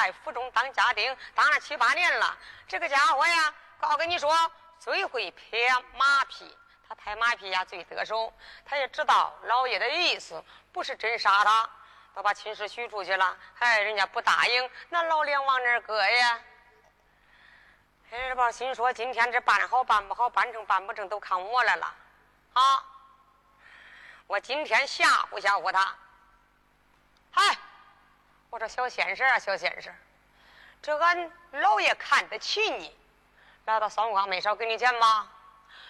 在府中当家丁当了七八年了。这个家伙呀，告跟你说，最会拍马屁。他拍马屁呀，最得手。他也知道老爷的意思，不是真杀他，都把亲事许出去了。哎，人家不答应，那老脸往哪搁呀？哎，这宝心说：“今天这办好办不好，办成办不成，都看我来了。”啊！我今天吓唬吓唬他，嗨，我说小先生啊，小先生，这俺老爷看得起你，来到双光没少给你钱吧？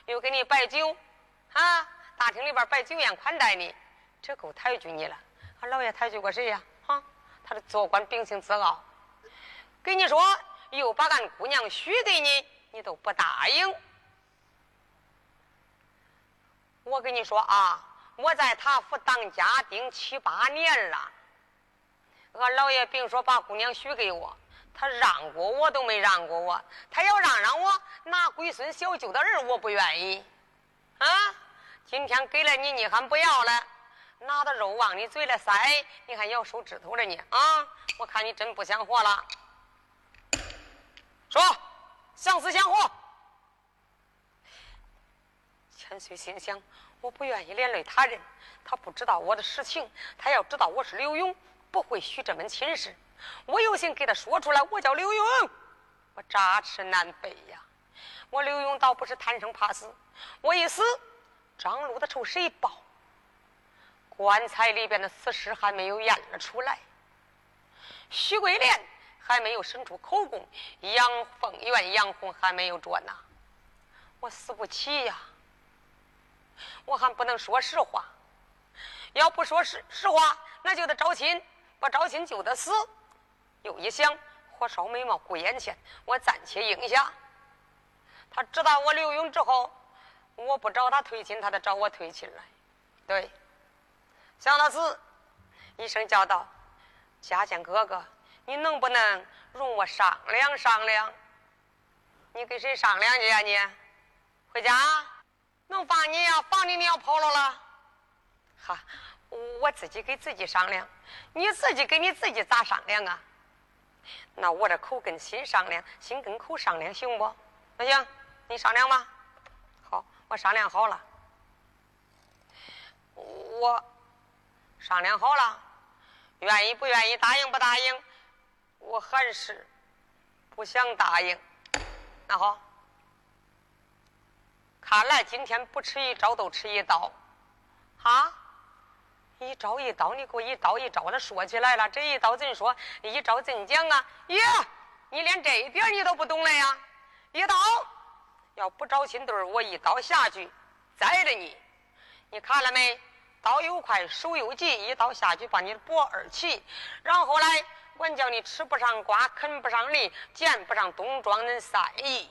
又给你摆酒，啊，大厅里边摆酒宴款待你，这够抬举你了。俺老爷抬举过谁呀？啊，他的做官秉性自傲，跟你说又把俺姑娘许给你，你都不答应。我跟你说啊。我在他府当家丁七八年了，俺老爷别说把姑娘许给我，他让过我都没让过我。他要让让我拿龟孙小舅的儿，我不愿意。啊，今天给了你，你还不要了？拿的肉往你嘴里塞，你还咬手指头了呢？啊，我看你真不想活了。说，想死想活。千岁心想：我不愿意连累他人，他不知道我的实情。他要知道我是刘勇，不会许这门亲事。我有心给他说出来，我叫刘勇，我扎翅难飞呀。我刘勇倒不是贪生怕死，我一死，张禄的仇谁报？棺材里边的死尸还没有验了出来，徐桂莲还没有伸出口供，杨凤元、杨红还没有捉拿，我死不起呀！我还不能说实话，要不说实实话，那就得招亲，把招亲就得死。又一想，火烧眉毛顾眼前，我暂且应下。他知道我刘勇之后，我不找他退亲，他得找我退亲来。对，想到此，一声叫道：“家见哥哥，你能不能容我商量商量？你跟谁商量去呀？你回家？能放你呀？放你你要跑了了？哈，我自己给自己商量，你自己给你自己咋商量啊？那我这口跟心商量，心跟口商量，行不？那行。”你商量吧，好，我商量好了。我商量好了，愿意不愿意，答应不答应？我还是不想答应。那好，看来今天不吃一招都吃一刀，啊！一招一刀，你给我一刀一招的说起来了，这一刀怎说？一招怎讲啊？耶，你连这一点你都不懂了呀？一刀。要不招亲对我一刀下去宰了你！你看了没？刀又快，手又急，一刀下去把你的脖儿起。然后来，管叫你吃不上瓜，啃不上梨，见不上冬装恁三姨。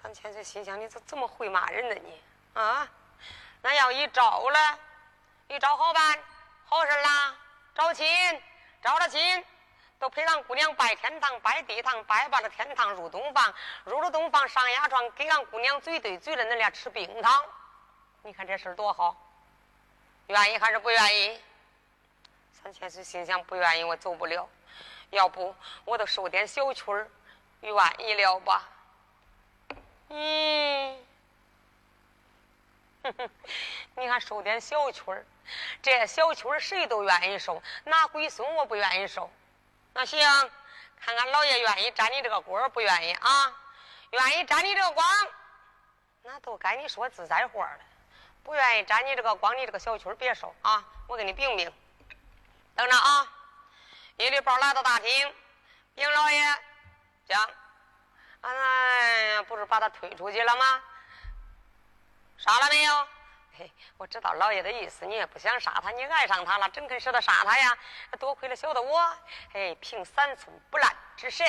三千岁心想：你怎怎么会骂人呢？你啊？那要一招了，一招好办，好事啦！招亲，招了亲。都陪俺姑娘拜天堂、拜地堂，拜罢了天堂，入洞房，入了洞房上牙床，给俺姑娘嘴对嘴的，恁俩吃冰糖。你看这事多好，愿意还是不愿意？三千岁心想不愿意，我走不了。要不我都受点小曲儿，愿意了吧？嗯，你看收点小曲儿，这小曲儿谁都愿意收，哪归孙我不愿意收。那行，看看老爷愿意沾你这个光不愿意啊？愿意沾你这个光，那都该你说自在话了。不愿意沾你这个光，你这个小曲别收啊！我给你禀禀。等着啊！一礼包来到大厅，禀老爷讲，哎呀，不是把他推出去了吗？杀了没有？嘿，我知道老爷的意思，你也不想杀他，你爱上他了，怎肯舍得杀他呀？多亏了晓得我，嘿，凭三寸不烂之舌，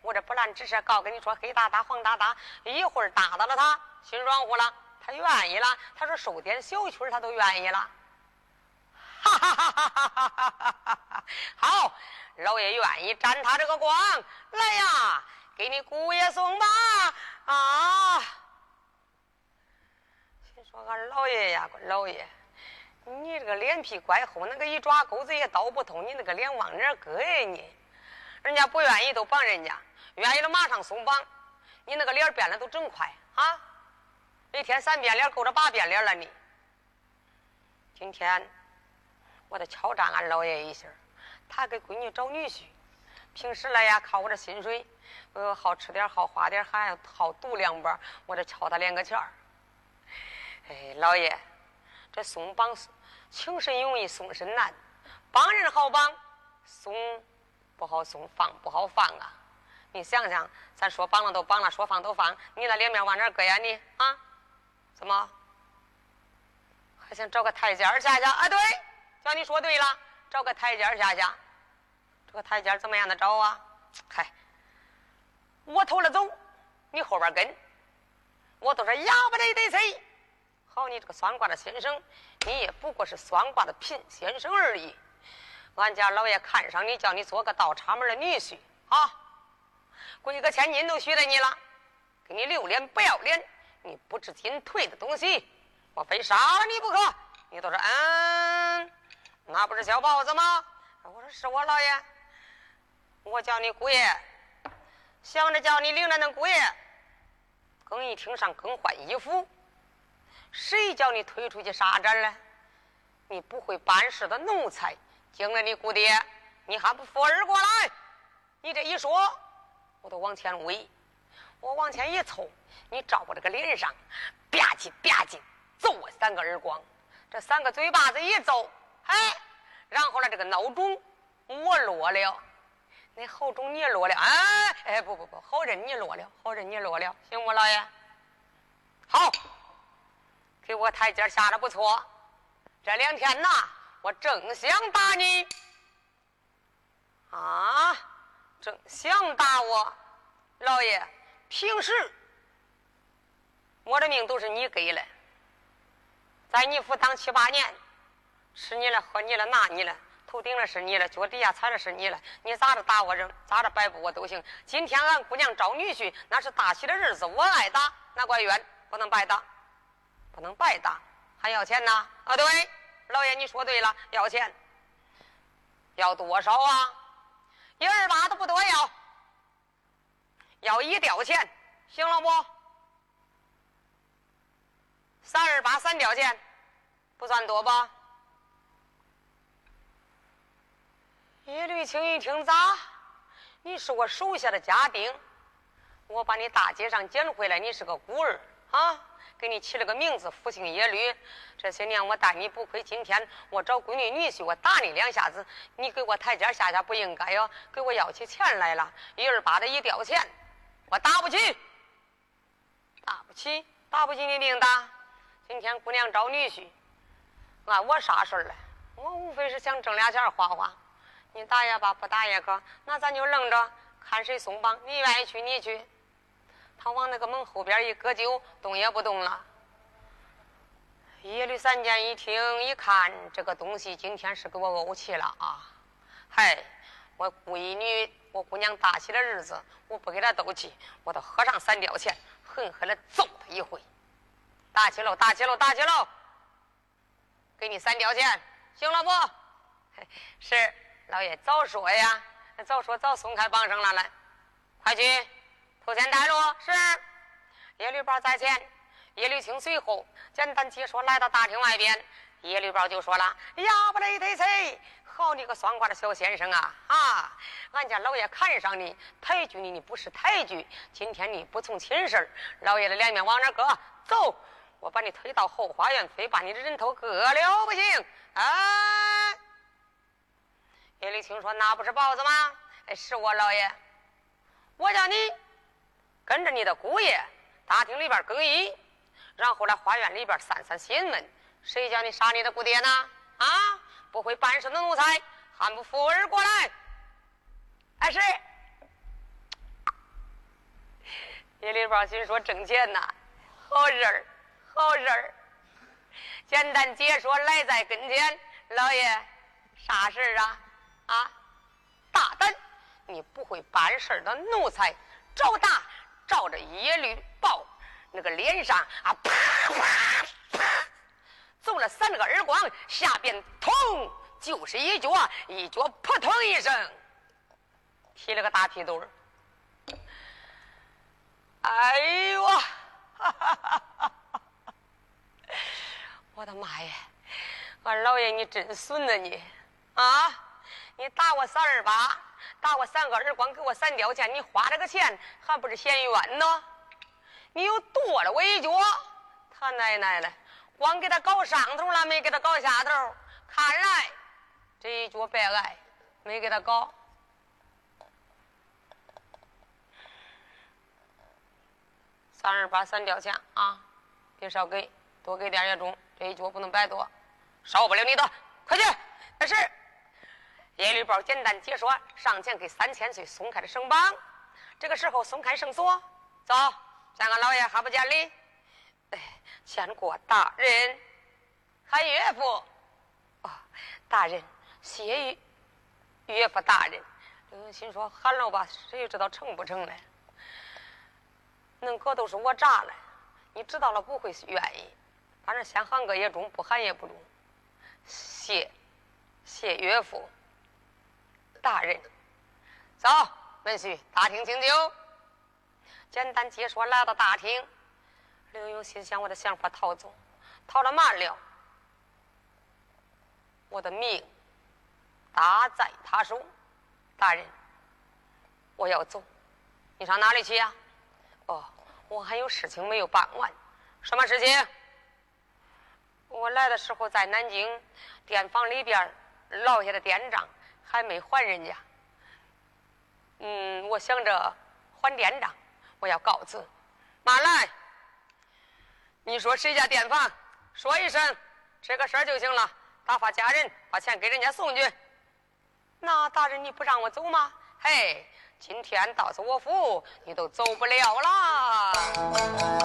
我这不烂之舌，告跟你说，黑哒哒，黄哒哒，一会儿打到了他，心软乎了，他愿意了，他说收点小曲他都愿意了。哈哈哈哈哈哈哈哈！好，老爷愿意沾他这个光，来呀，给你姑爷送吧，啊！说俺老爷呀，老爷，你这个脸皮怪厚，那个一抓钩子也刀不通，你那个脸往哪搁呀你？人家不愿意都绑人家，愿意了马上松绑。你那个脸变得都真快啊！一天三变脸够着八变脸了你。今天我得敲诈俺老爷一下，他给闺女找女婿，平时来呀靠我这薪水，呃好吃点好花点还好赌两把，我得敲他两个钱儿。哎，老爷，这松绑请神容易送神难，帮人好帮，松不好松，放不好放啊！你想想，咱说绑了都绑了，说放都放，你那脸面往哪搁呀？你啊？怎么还想找个台阶下下？啊，对，叫你说对了，找个台阶下下。这个台阶怎么样的找啊？嗨，我头了走，你后边跟，我都是哑巴得得谁。好，你这个算卦的先生，你也不过是算卦的贫先生而已。俺家老爷看上你，叫你做个倒插门的女婿啊，贵个千金都许了你了，给你留脸不要脸，你不知进退的东西，我非杀了你不可！你都说嗯，那不是小豹子吗？我说是我老爷，我叫你姑爷，想着叫你领着那姑爷更衣厅上更换衣服。谁叫你推出去杀战了？你不会办事的奴才，惊了你姑爹，你还不扶儿过来？你这一说，我都往前围，我往前一凑，你照我这个脸上，吧唧吧唧揍我三个耳光，这三个嘴巴子一揍，哎，然后呢，这个孬种我落了，那好种你落了，哎哎不不不，好人你落了，好人你落了，行不，老爷？好。给我台阶下的不错，这两天呐，我正想打你，啊，正想打我，老爷，平时我的命都是你给的，在你府当七八年，吃你了，喝你了，拿你了，头顶的是你了，脚底下踩的是你了，你咋着打我，咋着摆布我都行。今天俺姑娘招女婿，那是大喜的日子，我爱打，那怪冤，不能白打。不能白打，还要钱呢！啊，对，老爷你说对了，要钱，要多少啊？一二八都不多要，要一吊钱，行了不？三二八三吊钱，不算多吧？叶绿青一听咋？你是我手下的家丁，我把你大街上捡回来，你是个孤儿啊？给你起了个名字，福姓耶律。这些年我待你不亏，今天我找闺女女婿，我打你两下子，你给我台阶下下不应该哟，给我要起钱来了，一二八的一吊钱，我打不起，打不起，打不起你另打。今天姑娘找女婿，俺我啥事儿了？我无非是想挣俩钱花花，你打也罢，不打也可，那咱就愣着看谁松绑。你愿意去你去。他往那个门后边一搁酒，动也不动了。耶律三见一听一看，这个东西今天是给我怄气了啊！嗨，我闺女，我姑娘大喜的日子，我不给她斗气，我都喝上三吊钱，狠狠的揍他一回。打起喽，打起喽，打起喽！给你三吊钱，行了不？是，老爷早说呀，早说早松开绑绳了，来，快去。头前带路是，叶绿宝在前，叶绿青随后。简单解说，来到大厅外边，叶绿宝就说了：“呀不得得谁，好你个算卦的小先生啊！啊，俺家老爷看上你，抬举你，你不是抬举。今天你不从亲事老爷的脸面往哪搁？走，我把你推到后花园，非把你的人头割了不行！啊！”叶绿青说：“那不是包子吗？是我老爷，我叫你。”跟着你的姑爷，大厅里边更衣，然后来花园里边散散心门。谁叫你杀你的姑爹呢？啊，不会办事的奴才，还不扶儿过来？哎，是。叶里宝心说挣钱呐，好事儿，好事儿。简单解说来在跟前，老爷，啥事儿啊？啊，大胆！你不会办事的奴才，找打！照着耶律豹那个脸上啊，啪啪啪，揍了三个耳光，下边通就是一脚，一脚扑通一声，踢了个大屁墩儿。哎呦，哈哈哈哈哈！我的妈呀，俺老爷你真损呐你啊！你打我三二八。打我三个耳光，给我三吊钱，你花这个钱还不是嫌冤呢？你又跺了我一脚，他奶奶的，光给他搞上头了，没给他搞下头。看来这一脚白挨，没给他搞。三二八三吊钱啊，别少给，多给点也中。这一脚不能白跺，少不了你的，快去！但是。叶绿宝简单解说，上前给三千岁松开了绳绑。这个时候松开绳索，走，咱俺老爷还不见礼。哎，见过大人，喊岳父。哦，大人，谢岳岳父大人。嗯，心说喊了吧，谁知道成不成呢？恁哥都是我炸了，你知道了不会愿意。反正先喊个也中，不喊也不中。谢，谢岳父。大人，走，文婿，大厅请酒。简单解说，来到大厅。刘墉心想：我的想法逃走，逃了慢了，我的命搭在他手。大人，我要走，你上哪里去呀？哦，我还有事情没有办完。什么事情？我来的时候在南京店房里边落下的店账还没还人家。嗯，我想着还店账，我要告辞。马来，你说谁家店房？说一声这个事就行了。打发家人把钱给人家送去。那大人你不让我走吗？嘿，今天到此我府，你都走不了了。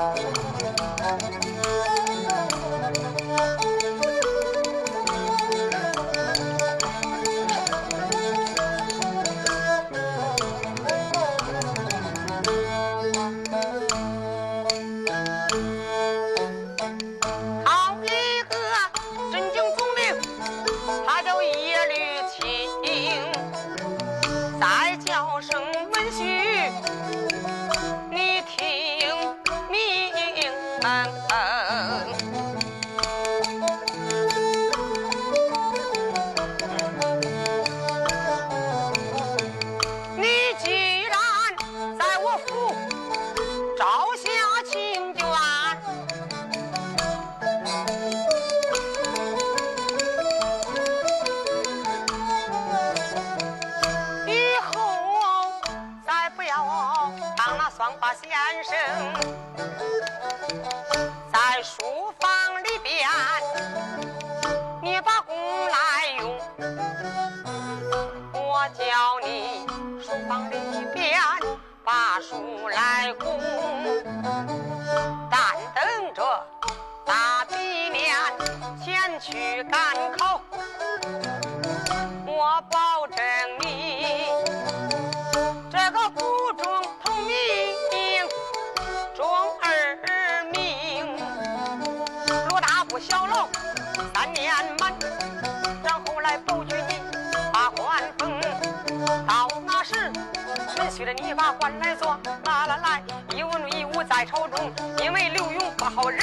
把官来做，拿了来，一文一武在朝中，因为刘勇不好惹，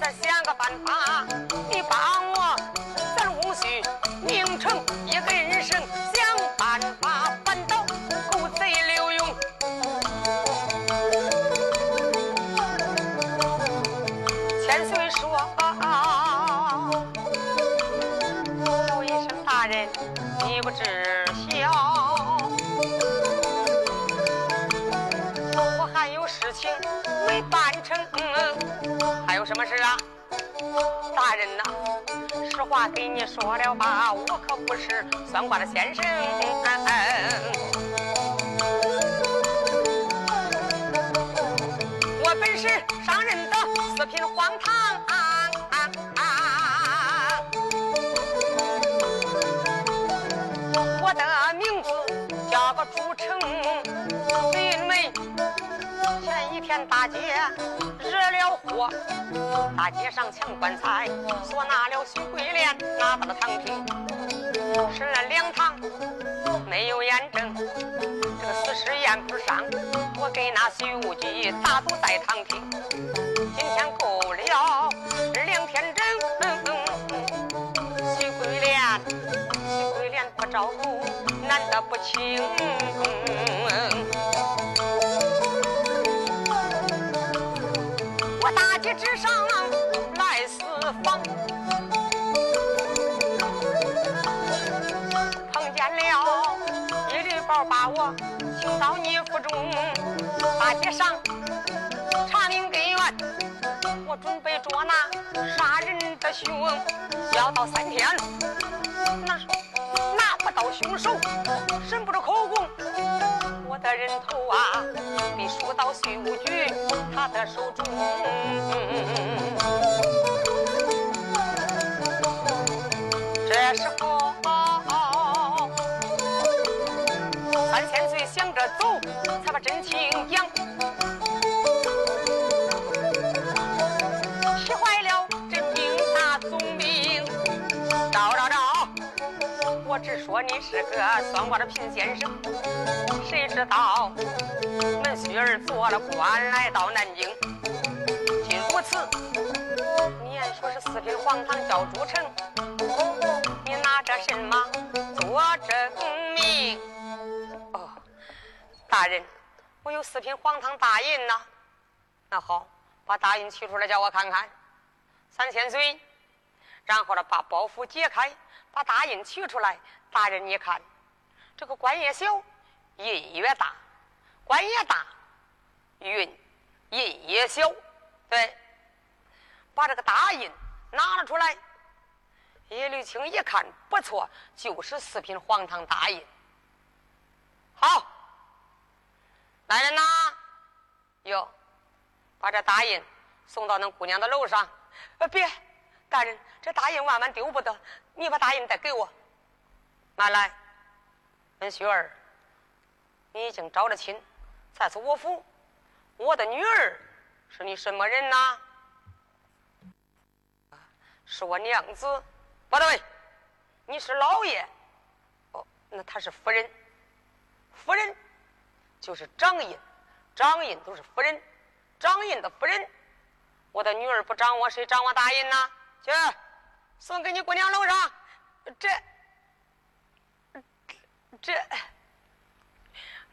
咱想个办法，你帮我，给你说了吧，我可不是算卦的先生。我本是上任的四品荒唐，我的名字叫做朱成，因为。前一天大街了祸，大街上抢棺材，索拿了徐桂莲，拿到了堂厅，审了两堂，没有验证，这个死尸验不上，我给那徐无忌打赌在堂厅，今天够了两天整，徐桂莲，徐桂莲不照顾，难得不轻。之中，大街上查明根源，我准备捉拿杀人的凶，要到三天，拿拿不到凶手，审不出口供。我的人头啊，被输到税务局他的手中。这时候，想着走，才把真情讲，气坏了镇定大总兵。赵赵赵，我只说你是个算卦的贫先生。谁知道门须儿做了官，来到南京。今如此，你还说是四品黄堂叫朱成，你拿着什么做证明？大人，我有四品黄堂大印呐。那好，把大印取出来，叫我看看。三千岁，然后呢，把包袱解开，把大印取出来。大人，你看，这个官也小，印越大；官也大，印印也小。对，把这个大印拿了出来。叶绿青一看，不错，就是四品黄堂大印。好，来人呐！哟，把这大印送到那姑娘的楼上。呃，别，大人，这大印万万丢不得，你把大印再给我。拿来，文雪儿，你已经招了亲，在此我府，我的女儿是你什么人呐？是我娘子。不对，你是老爷。哦，那她是夫人。夫人就是掌印，掌印都是夫人，掌印的夫人。我的女儿不掌握，谁掌握大印呢？去，送给你姑娘楼上。这。这，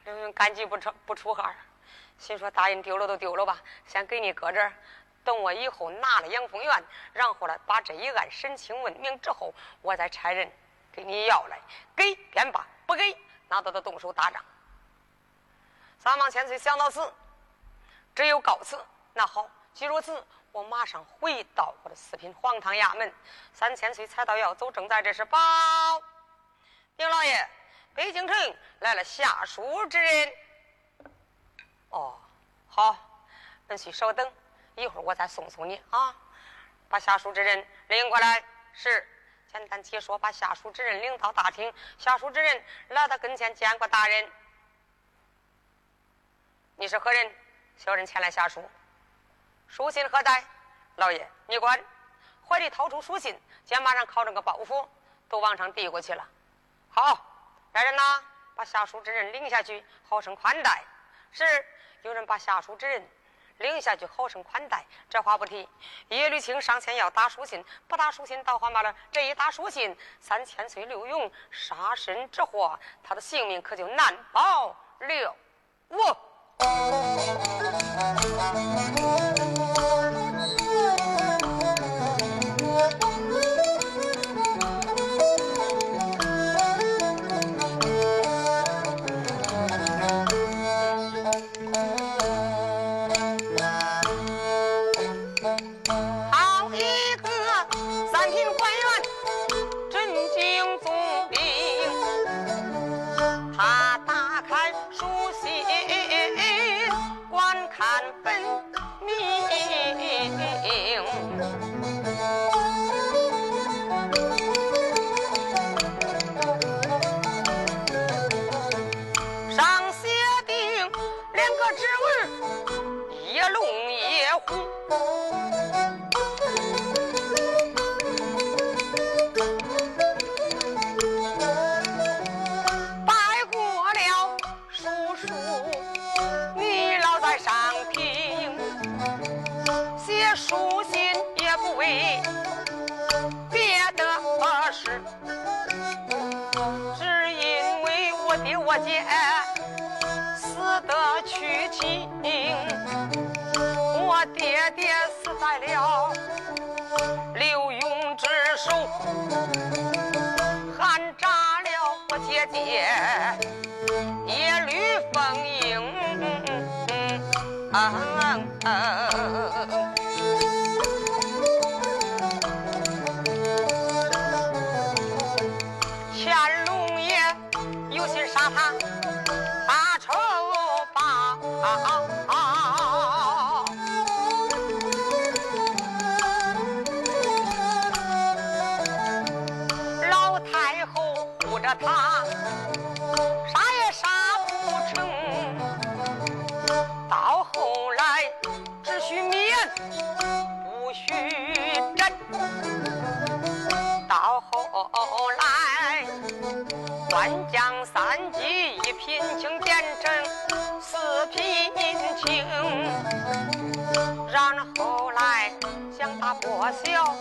刘云赶紧不出不出汗心说大印丢了都丢了吧，先给你搁这儿，等我以后拿了阳丰院，然后呢把这一案审清问明之后，我再差人给你要来，给便罢，不给那都得动手打仗。三王千岁想到此，只有告辞。那好，既如此，我马上回到我的四品黄堂衙门。三千岁才到要走，正在这时，报，丁老爷。北京城来了下书之人。哦，好，恁需稍等，一会儿我再送送你啊。把下书之人领过来。是，简单解说，把下书之人领到大厅。下书之人来到跟前，见过大人。你是何人？小人前来下书。书信何在？老爷，你管。怀里掏出书信，肩膀上靠着个包袱，都往上递过去了。好。来人呐，把下书之人领下去，好生款待。是，有人把下书之人领下去，好生款待。这话不提。叶绿青上前要打书信，不打书信倒还罢了，这一打书信，三千岁刘勇杀身之祸，他的性命可就难保了。我。三江小，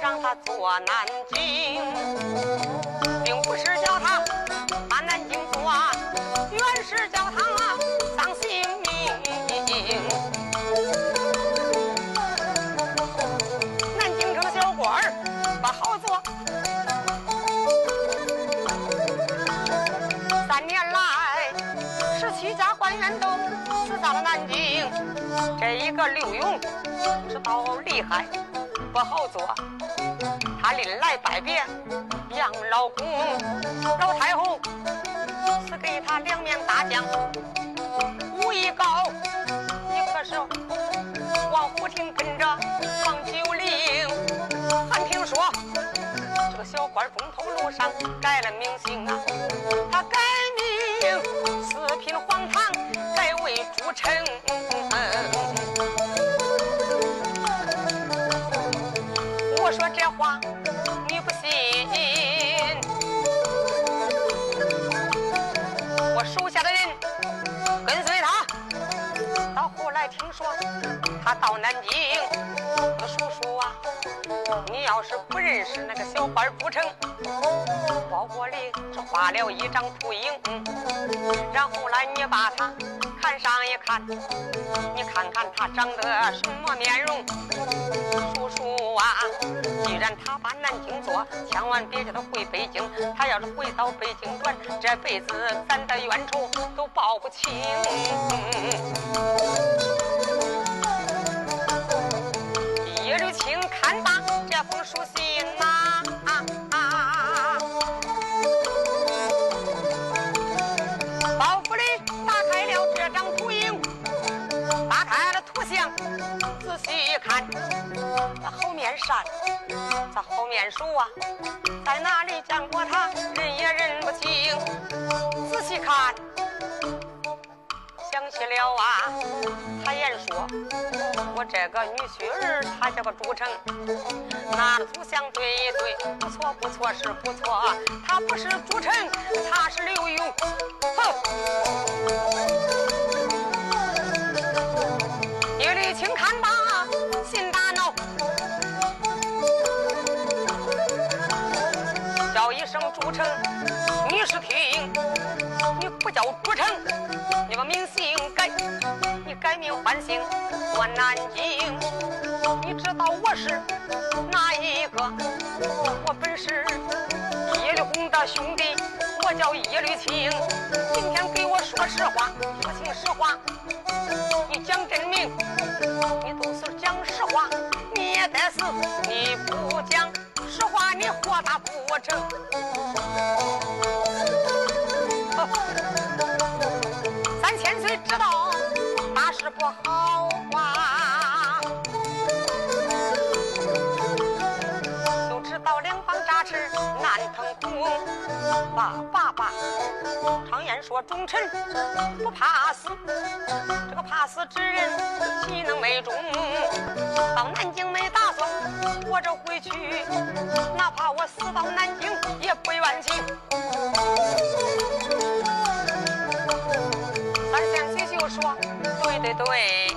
让他做南京，并不是叫他把南京做，原是叫他丧性命。南京城的小官儿不好做。三年来，十七家官员都死在了南京。这一个刘勇知道厉害，不好做。他临来拜别杨老公，老太后赐给他两面大将，武艺高。一个是王虎亭跟着王九龄，还听说这个小官中头路上改了名姓啊，他改名四品黄堂，改为朱臣。听说他到南京，我叔叔啊，你要是不认识那个小官不成，包裹里只画了一张图影，然后来你把他看上一看，你看看他长得什么面容，叔叔啊，既然他把南京做，千万别叫他回北京，他要是回到北京转，这辈子咱的冤仇都报不清。后面数啊，在哪里见过他，认也认不清。仔细看。想起了啊，他言说，我这个女婿儿他叫个朱成，拿着图像对一对，不错不错是不错，他不是朱成，他是刘勇，哼！叶绿青看吧，声朱成，你是听，你不叫朱成。你把名姓改，你改名换姓，我南京。你知道我是哪一个？我本是叶绿红的兄弟，我叫叶绿青。今天给我说实话，说清实话。你讲真名，你都是讲实话，你也得死。你不讲实话，你豁达不成。三千岁知道大事不好爸爸爸，常言说忠臣不怕死，这个怕死之人岂能没忠？到南京没打算活着回去，哪怕我死到南京也不冤情。三千岁就说：“对对对，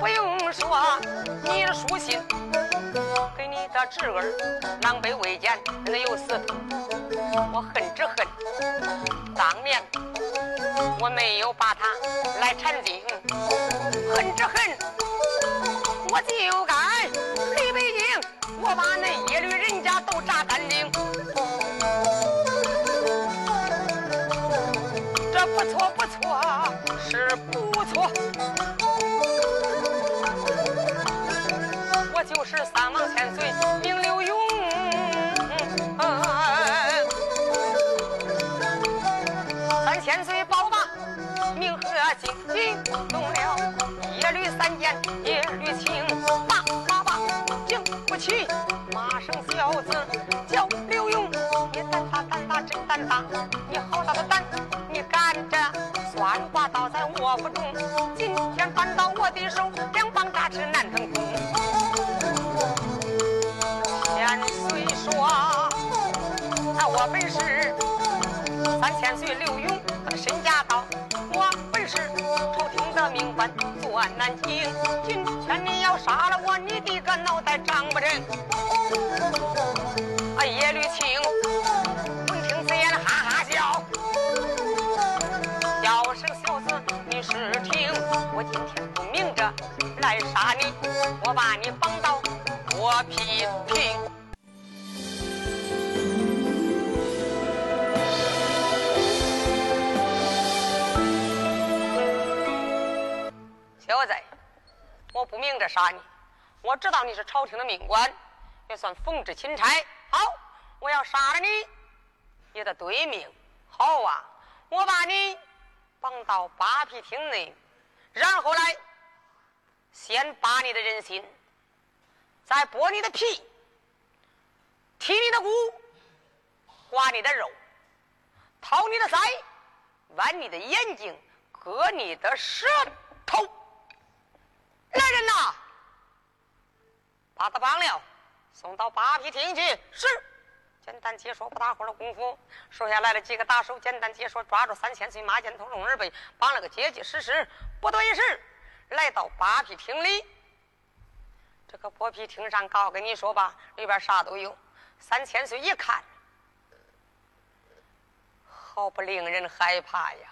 不用说，你的书信给你的侄儿狼狈未见，人家有死，我恨之恨当年我没有把他来缠定，恨之恨。我就该离北京，我把那一律人家都炸干净。”这不错不错是不错，是三王千岁名刘勇，三千岁宝马名和金，惊动了一缕三剑叶绿青，爸爸爸经不起马生小子叫刘勇，你胆大胆大真胆大，你好大的胆！你赶着酸瓜倒在我腹中，今天翻到我的手，我本是三千岁刘勇，他的身家高。我本是朝廷的命官，做案难听。今天你要杀了我，你的个脑袋长不成。啊，叶绿青闻听此言，哈哈笑。叫声小子，你是听？我今天不明着来杀你，我把你绑到我皮亭。我不明着杀你，我知道你是朝廷的命。官，也算奉旨钦差。好，我要杀了你，也得对命。好啊，我把你绑到扒皮厅内，然后来先扒你的人心，再剥你的皮，剔你的骨，刮你的肉，掏你的腮，剜你的眼睛，割你的舌头。来人呐！把他绑了，送到扒皮厅去。是，简单解说不大会儿的功夫，手下来了几个打手，简单解说抓住三千岁马建头龙二背，绑了个结结实实。不多一时，来到扒皮厅里。这个剥皮厅上，告跟你说吧，里边啥都有。三千岁一看，好不令人害怕呀！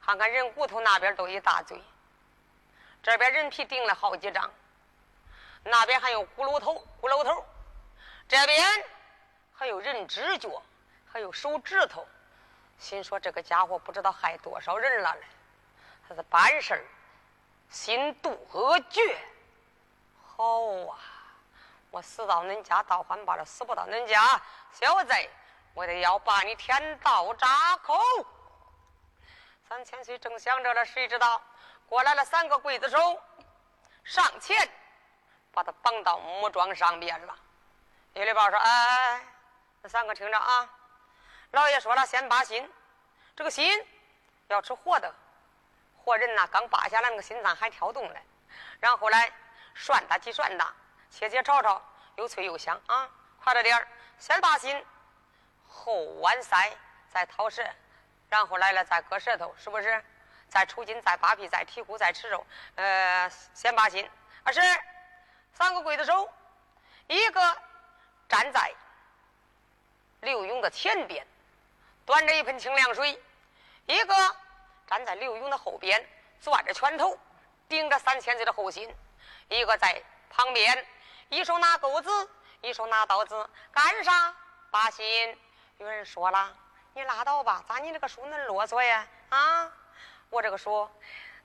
看看人骨头那边都一大堆。这边人皮钉了好几张，那边还有骷髅头、骷髅头，这边还有人指脚，还有手指头。心说这个家伙不知道害多少人了嘞，他是办事儿心毒恶绝。好啊，我死到恁家倒还罢了，死不到恁家，小子，我得要把你天道扎口。三千岁正想着了，谁知道？过来了三个刽子手，上前把他绑到木桩上边了。李立宝说：“哎哎，那三个听着啊，老爷说了，先扒心。这个心要吃活的，活人呐，刚扒下来那个心脏还跳动呢。然后来涮它，几涮它，切切炒炒，又脆又香啊！快着点儿，先扒心，后剜腮，再掏舌，然后来了再割舌头，是不是？”再抽筋，再扒皮，再剔骨，再吃肉。呃，先扒心。二是三个刽子手，一个站在刘勇的前边，端着一盆清凉水；一个站在刘勇的后边，攥着拳头，顶着三千岁的后心；一个在旁边，一手拿钩子，一手拿刀子，干啥？扒心。有人说了：“你拉倒吧，咋你这个书恁啰嗦呀？啊？”我这个书，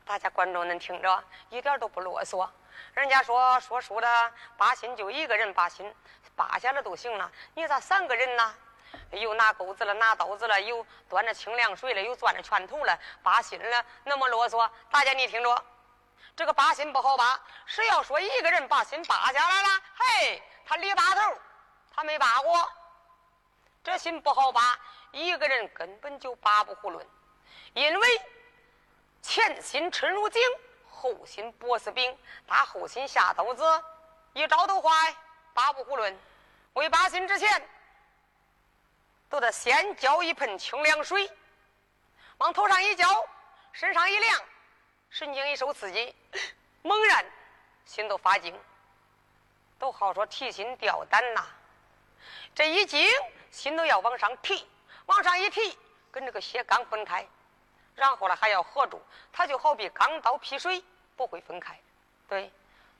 大家观众能听着，一点都不啰嗦。人家说说书的扒心就一个人扒心，扒下来都行了。你咋三个人呢？又拿钩子了，拿刀子了，又端着清凉水了，又攥着拳头了，扒心了，那么啰嗦。大家你听着，这个扒心不好扒。谁要说一个人把心扒下来了，嘿，他李大头，他没扒过。这心不好扒，一个人根本就扒不囫囵，因为。前心沉如井，后心薄似冰。打后心下刀子，一招都坏，八不囫囵。为拔心之前，都得先浇一盆清凉水，往头上一浇，身上一凉，神经一受刺激，猛然心都发惊。都好说提心吊胆呐，这一惊，心都要往上提，往上一提，跟这个血刚分开。然后呢，还要合住，它就好比钢刀劈水，不会分开。对，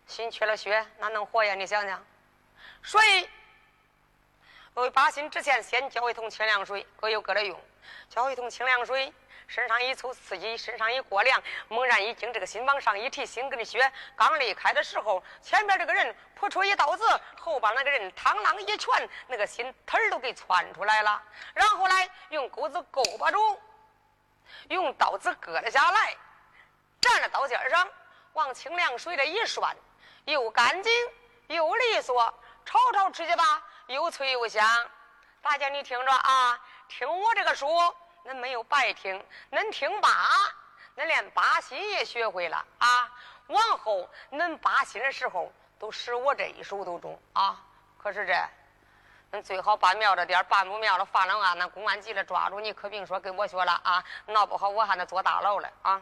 心缺了血，哪能活呀？你想想。所以，为拔心之前，先浇一桶清凉水，各有各的用。浇一桶清凉水，身上一抽刺激，身上一过凉，猛然一惊，这个心往上一提，心跟血刚离开的时候，前边这个人扑出一刀子，后边那个人螳螂一拳，那个心腿儿都给窜出来了。然后来用钩子勾把住。用刀子割了下来，站在刀尖上，往清凉水里一涮，又干净又利索，炒炒吃去吧，又脆又香。大家你听着啊，听我这个书，恁没有白听，恁听罢，恁连扒心也学会了啊。往后恁扒心的时候，都使我这一手都中啊。可是这你最好把庙着点办不庙了，犯了案，那公安局来抓住你，可别说跟我学了啊！闹不好我还得坐大牢了啊！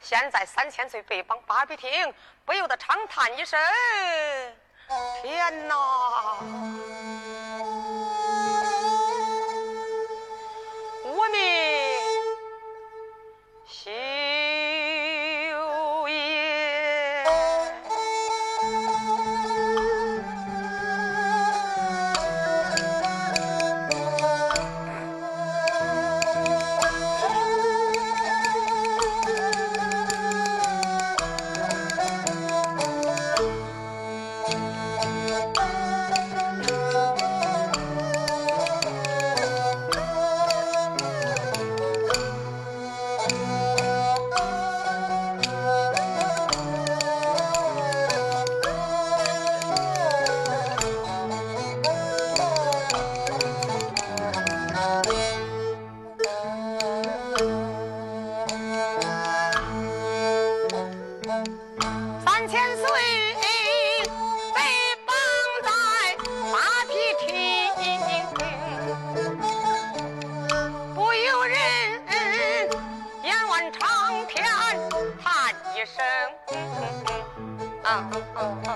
现在三千岁被绑八比厅，不由得长叹一声：“天哪！”我命。嗯嗯嗯。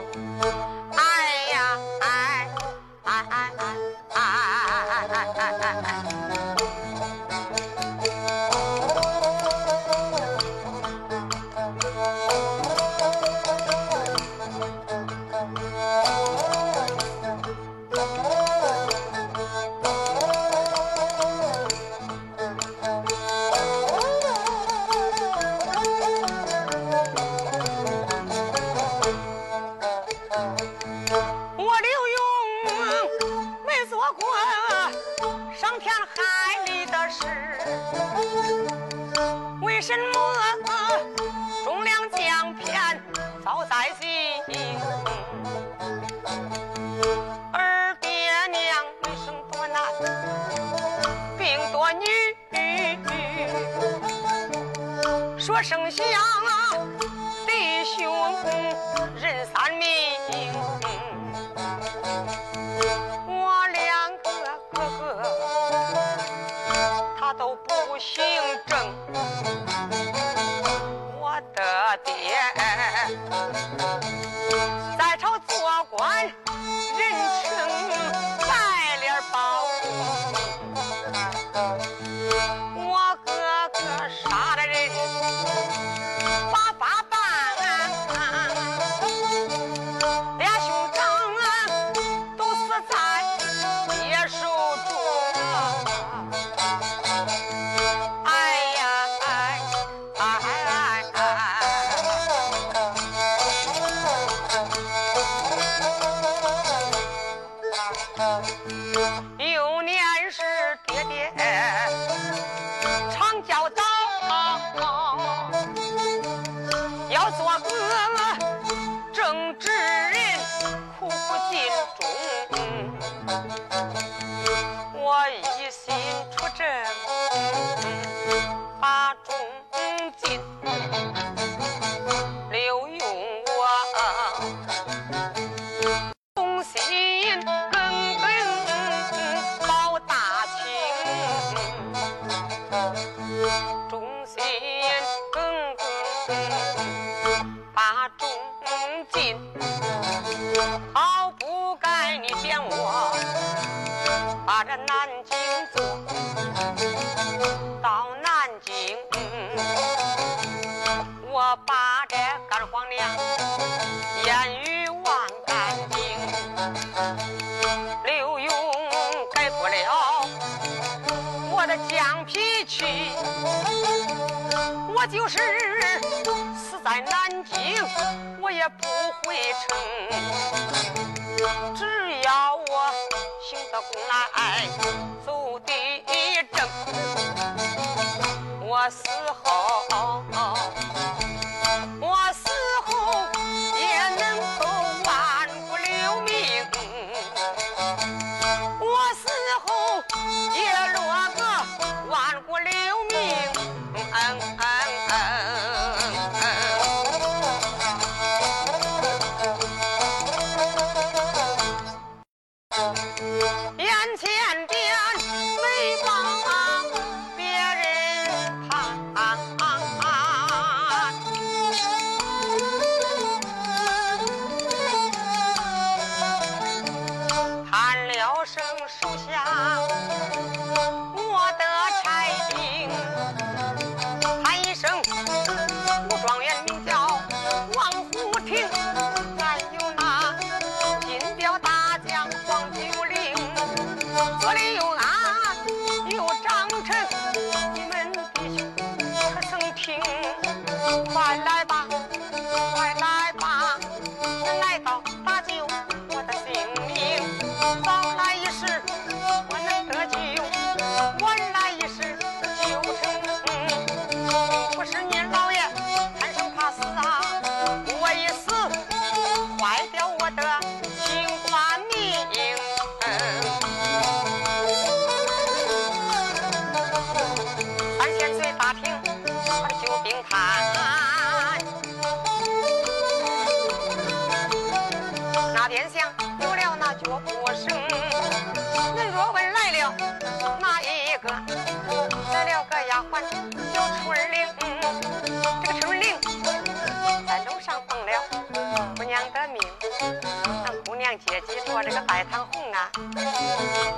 啊。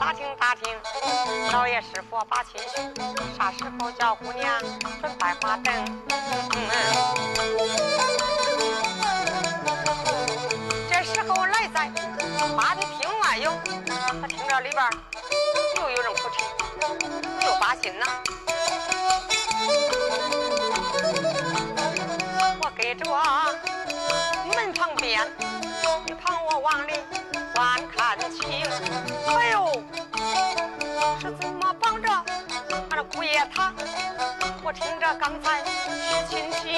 打听打听，老爷是否把亲兄？啥时候叫姑娘准拜花灯？这时候来在八的厅外有，他听着里边又有人哭啼，又把心呐。我跟着门旁边，一旁我往里他？我听着刚才徐青青，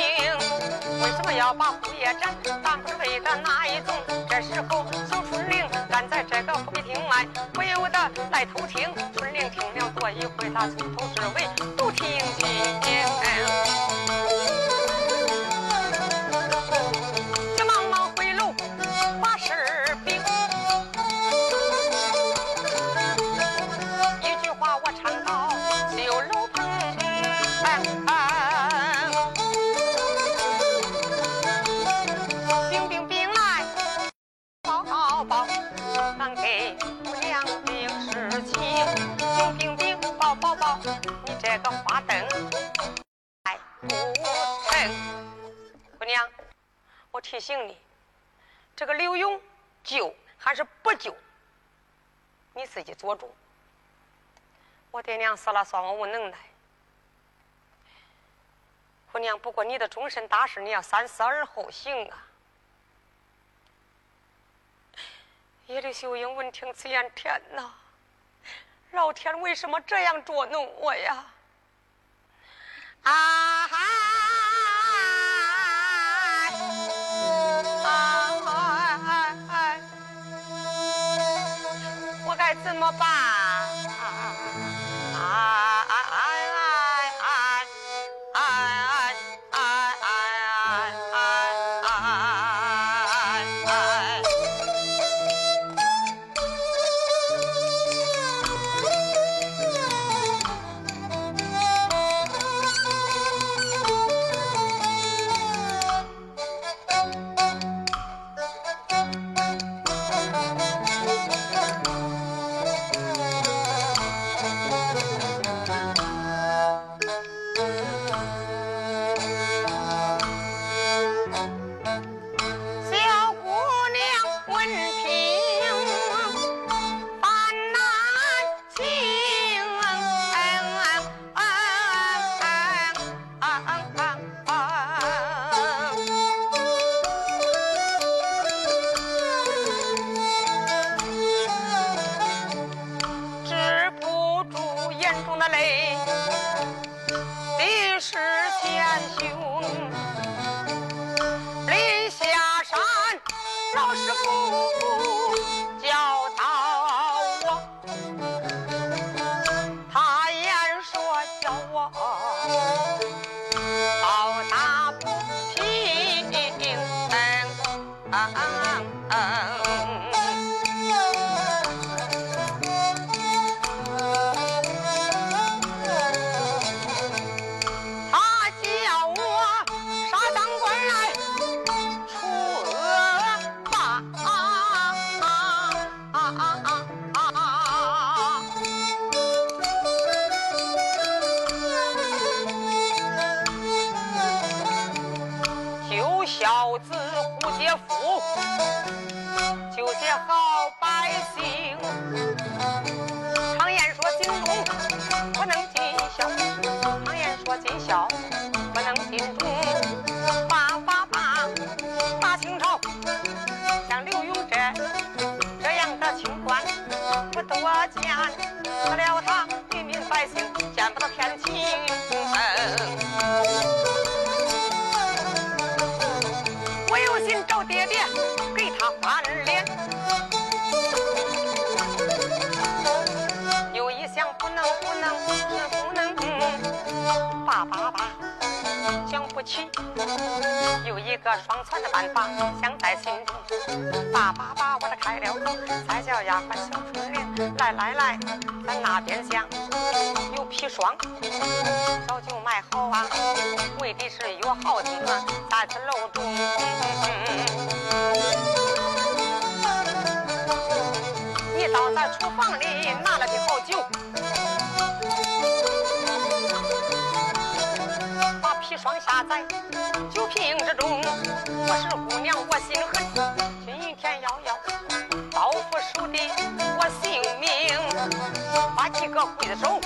为什么要把姑爷斩？当不是为的哪一种？这时候小春玲站在这个会厅外，不由得来偷听。春玲听了过一回，他从头至尾还不成？姑娘，我提醒你，这个刘勇救还是不救，你自己做主。我爹娘死了，算我无能耐。姑娘，不过你的终身大事，你要三思而后行啊！叶丽秀英闻听此言，天哪！老天为什么这样捉弄我呀？啊哈！不能不能不能不能，爸爸爸，想不起，有一个双全的办法，想在心中。爸爸爸，我的开了口，再叫丫鬟小春莲，来来来，咱那边厢，有砒霜，早就买好啊，为的是药好听啊，咱去楼中。嗯到咱厨房里拿了点好酒。双下在酒瓶之中，我是姑娘，我心狠，今天要要报复叔弟我性命，把几个刽子手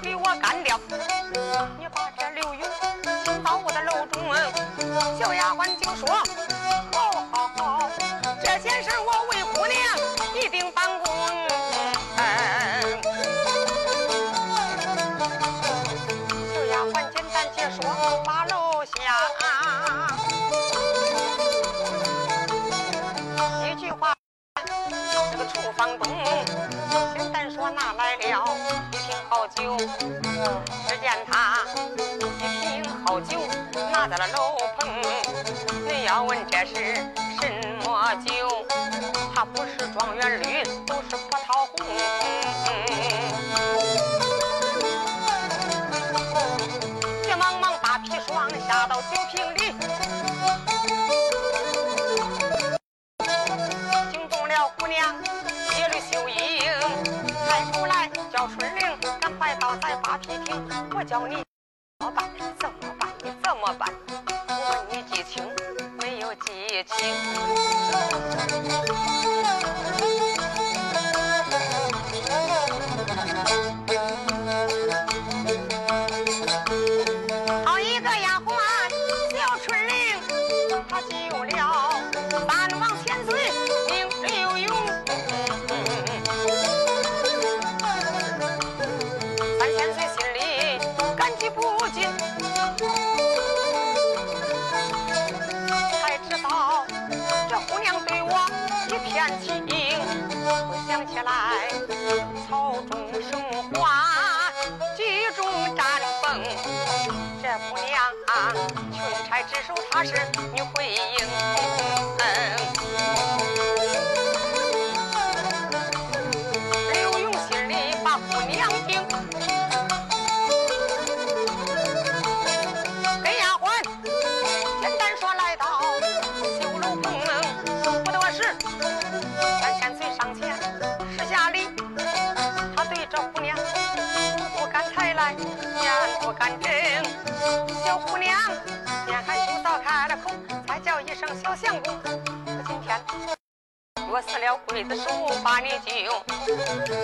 给我干掉。你把这刘勇请到我的楼中，小丫鬟就说：好好好，这件事我房东简单说拿来了一瓶好酒，只见他一瓶好酒拿在了楼棚。你要问这是什么酒？它不是状元绿，都是葡萄红。急忙忙把砒霜下到酒瓶里，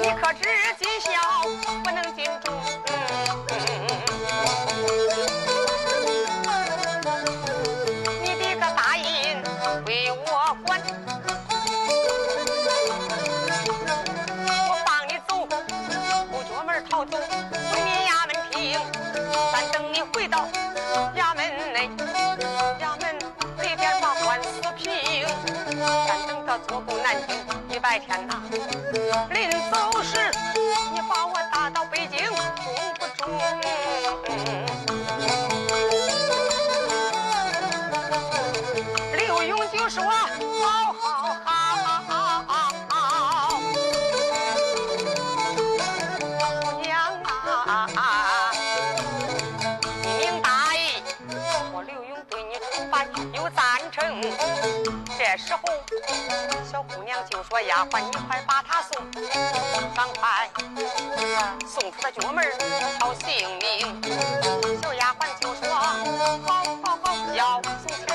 你，可知今宵不能进住？你的个大印归我管，我放你走，后脚门逃走，回你衙门听，咱等你回到衙门内。衙门里边把官司平咱等到坐够南京一百天呐，小姑娘就说丫鬟你快把他送赶快送出了角门好性命小丫鬟就说好好好要送